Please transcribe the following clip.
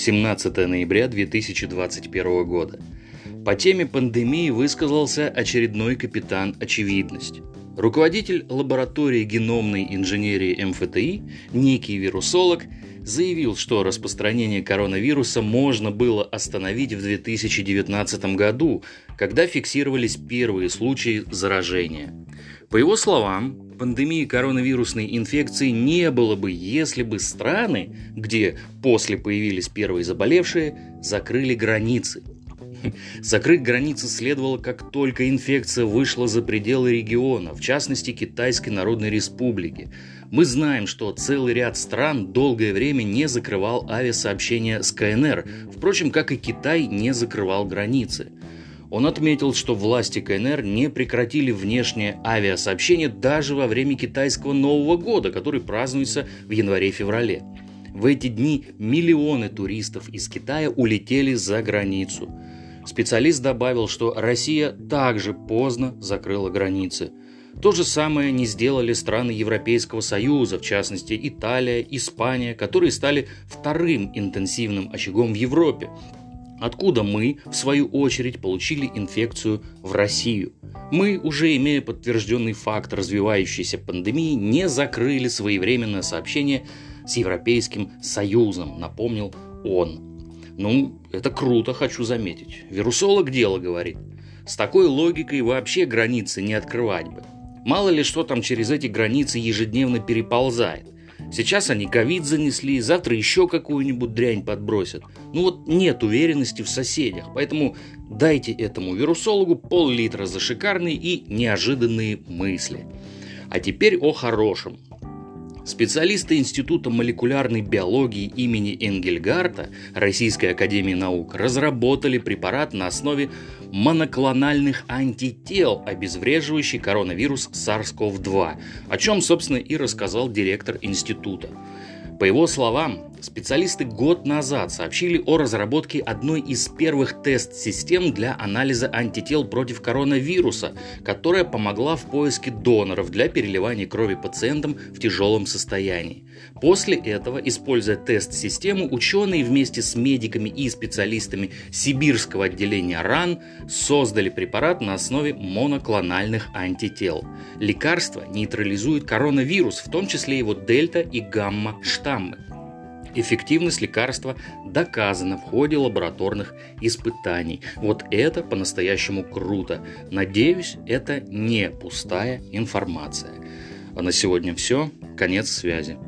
17 ноября 2021 года. По теме пандемии высказался очередной капитан «Очевидность». Руководитель лаборатории геномной инженерии МФТИ, некий вирусолог, заявил, что распространение коронавируса можно было остановить в 2019 году, когда фиксировались первые случаи заражения. По его словам, пандемии коронавирусной инфекции не было бы, если бы страны, где после появились первые заболевшие, закрыли границы. Закрыть границы следовало, как только инфекция вышла за пределы региона, в частности Китайской Народной Республики. Мы знаем, что целый ряд стран долгое время не закрывал авиасообщения с КНР, впрочем, как и Китай не закрывал границы. Он отметил, что власти КНР не прекратили внешнее авиасообщение даже во время китайского Нового года, который празднуется в январе-феврале. В эти дни миллионы туристов из Китая улетели за границу. Специалист добавил, что Россия также поздно закрыла границы. То же самое не сделали страны Европейского Союза, в частности Италия, Испания, которые стали вторым интенсивным очагом в Европе, откуда мы, в свою очередь, получили инфекцию в Россию. Мы, уже имея подтвержденный факт развивающейся пандемии, не закрыли своевременное сообщение с Европейским Союзом, напомнил он. Ну, это круто, хочу заметить. Вирусолог дело говорит. С такой логикой вообще границы не открывать бы. Мало ли что там через эти границы ежедневно переползает – Сейчас они ковид занесли, завтра еще какую-нибудь дрянь подбросят. Ну вот нет уверенности в соседях, поэтому дайте этому вирусологу пол-литра за шикарные и неожиданные мысли. А теперь о хорошем. Специалисты Института молекулярной биологии имени Энгельгарта Российской Академии Наук разработали препарат на основе моноклональных антител, обезвреживающий коронавирус SARS-CoV-2, о чем, собственно, и рассказал директор института. По его словам, специалисты год назад сообщили о разработке одной из первых тест-систем для анализа антител против коронавируса, которая помогла в поиске доноров для переливания крови пациентам в тяжелом состоянии. После этого, используя тест-систему, ученые вместе с медиками и специалистами Сибирского отделения РАН создали препарат на основе моноклональных антител. Лекарство нейтрализует коронавирус, в том числе его дельта и гамма-штаммы штаммы. Эффективность лекарства доказана в ходе лабораторных испытаний. Вот это по-настоящему круто. Надеюсь, это не пустая информация. А на сегодня все. Конец связи.